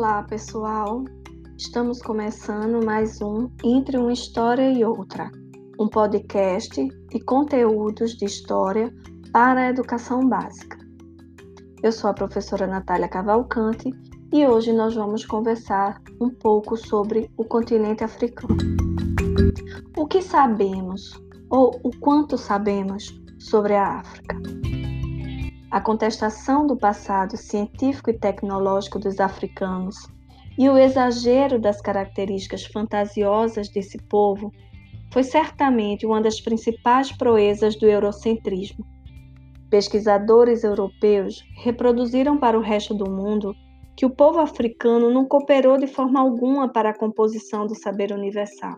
Olá, pessoal! Estamos começando mais um Entre uma História e Outra, um podcast de conteúdos de história para a educação básica. Eu sou a professora Natália Cavalcante e hoje nós vamos conversar um pouco sobre o continente africano. O que sabemos, ou o quanto sabemos, sobre a África? A contestação do passado científico e tecnológico dos africanos e o exagero das características fantasiosas desse povo foi certamente uma das principais proezas do eurocentrismo. Pesquisadores europeus reproduziram para o resto do mundo que o povo africano não cooperou de forma alguma para a composição do saber universal.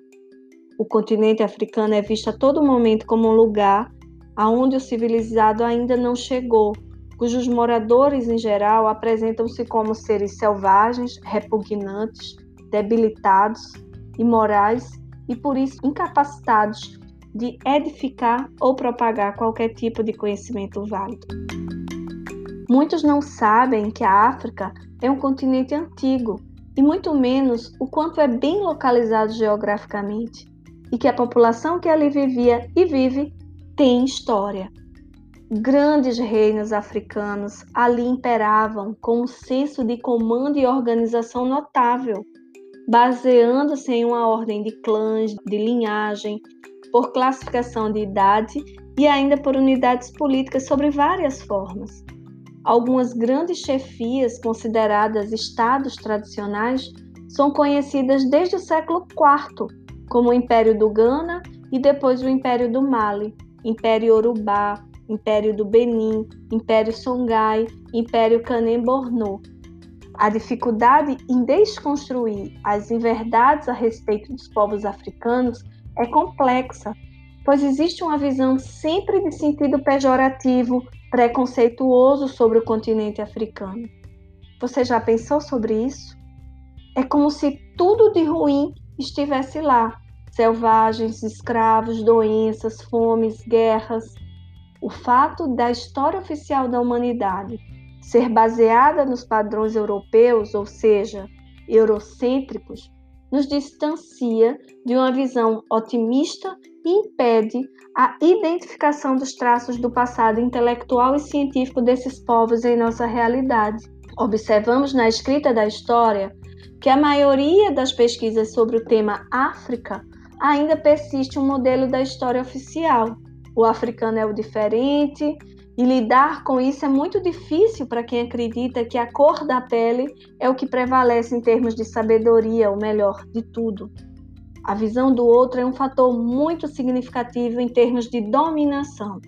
O continente africano é visto a todo momento como um lugar aonde o civilizado ainda não chegou, cujos moradores em geral apresentam-se como seres selvagens, repugnantes, debilitados, imorais e por isso incapacitados de edificar ou propagar qualquer tipo de conhecimento válido. Muitos não sabem que a África é um continente antigo e muito menos o quanto é bem localizado geograficamente e que a população que ali vivia e vive tem história. Grandes reinos africanos ali imperavam com um senso de comando e organização notável, baseando-se em uma ordem de clãs, de linhagem, por classificação de idade e ainda por unidades políticas sobre várias formas. Algumas grandes chefias consideradas estados tradicionais são conhecidas desde o século IV, como o Império do Ghana e depois o Império do Mali, Império Urubá, Império do Benin, Império Songhai, Império Kanem-Borno. A dificuldade em desconstruir as inverdades a respeito dos povos africanos é complexa, pois existe uma visão sempre de sentido pejorativo, preconceituoso sobre o continente africano. Você já pensou sobre isso? É como se tudo de ruim estivesse lá, selvagens, escravos, doenças, fomes, guerras. O fato da história oficial da humanidade ser baseada nos padrões europeus, ou seja, eurocêntricos, nos distancia de uma visão otimista e impede a identificação dos traços do passado intelectual e científico desses povos em nossa realidade. Observamos na escrita da história que a maioria das pesquisas sobre o tema África ainda persiste um modelo da história oficial. O africano é o diferente, e lidar com isso é muito difícil para quem acredita que a cor da pele é o que prevalece em termos de sabedoria, o melhor de tudo. A visão do outro é um fator muito significativo em termos de dominação.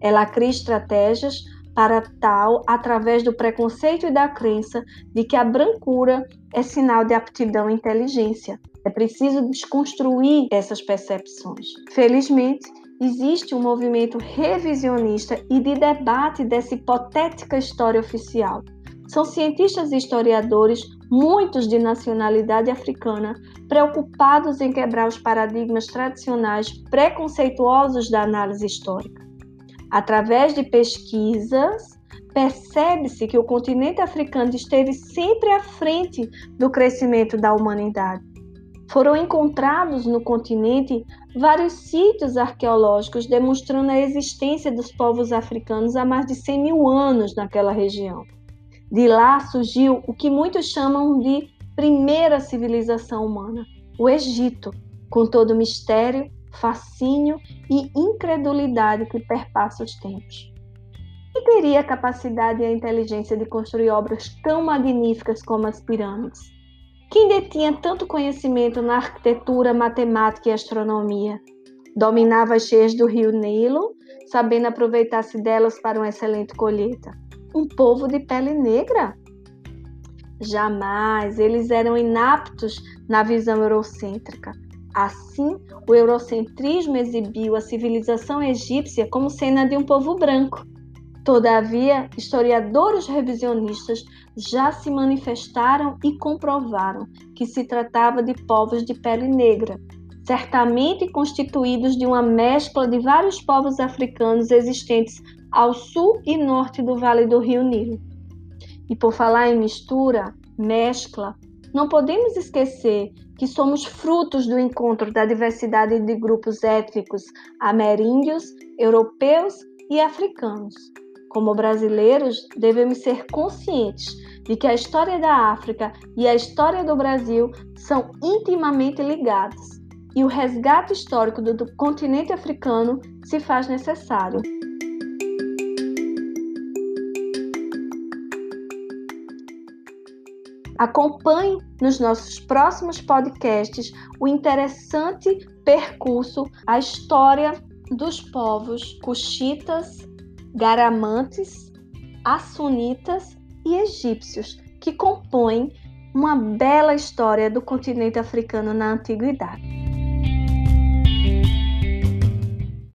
Ela cria estratégias para tal através do preconceito e da crença de que a brancura é sinal de aptidão e inteligência. É preciso desconstruir essas percepções. Felizmente, existe um movimento revisionista e de debate dessa hipotética história oficial. São cientistas e historiadores, muitos de nacionalidade africana, preocupados em quebrar os paradigmas tradicionais preconceituosos da análise histórica. Através de pesquisas, percebe-se que o continente africano esteve sempre à frente do crescimento da humanidade foram encontrados no continente vários sítios arqueológicos demonstrando a existência dos povos africanos há mais de 100 mil anos naquela região. De lá surgiu o que muitos chamam de primeira civilização humana, o Egito, com todo o mistério, fascínio e incredulidade que perpassa os tempos. E teria a capacidade e a inteligência de construir obras tão magníficas como as pirâmides? Quem detinha tanto conhecimento na arquitetura, matemática e astronomia? Dominava as cheias do rio Nilo, sabendo aproveitar-se delas para uma excelente colheita. Um povo de pele negra? Jamais, eles eram inaptos na visão eurocêntrica. Assim, o eurocentrismo exibiu a civilização egípcia como cena de um povo branco, Todavia, historiadores revisionistas já se manifestaram e comprovaram que se tratava de povos de pele negra, certamente constituídos de uma mescla de vários povos africanos existentes ao sul e norte do Vale do Rio Nilo. E por falar em mistura, mescla, não podemos esquecer que somos frutos do encontro da diversidade de grupos étnicos ameríndios, europeus e africanos. Como brasileiros, devemos ser conscientes de que a história da África e a história do Brasil são intimamente ligadas e o resgate histórico do, continente africano se faz necessário. Acompanhe nos nossos próximos podcasts o interessante percurso, a história dos povos cuxitas, garamantes, assunitas e egípcios, que compõem uma bela história do continente africano na antiguidade.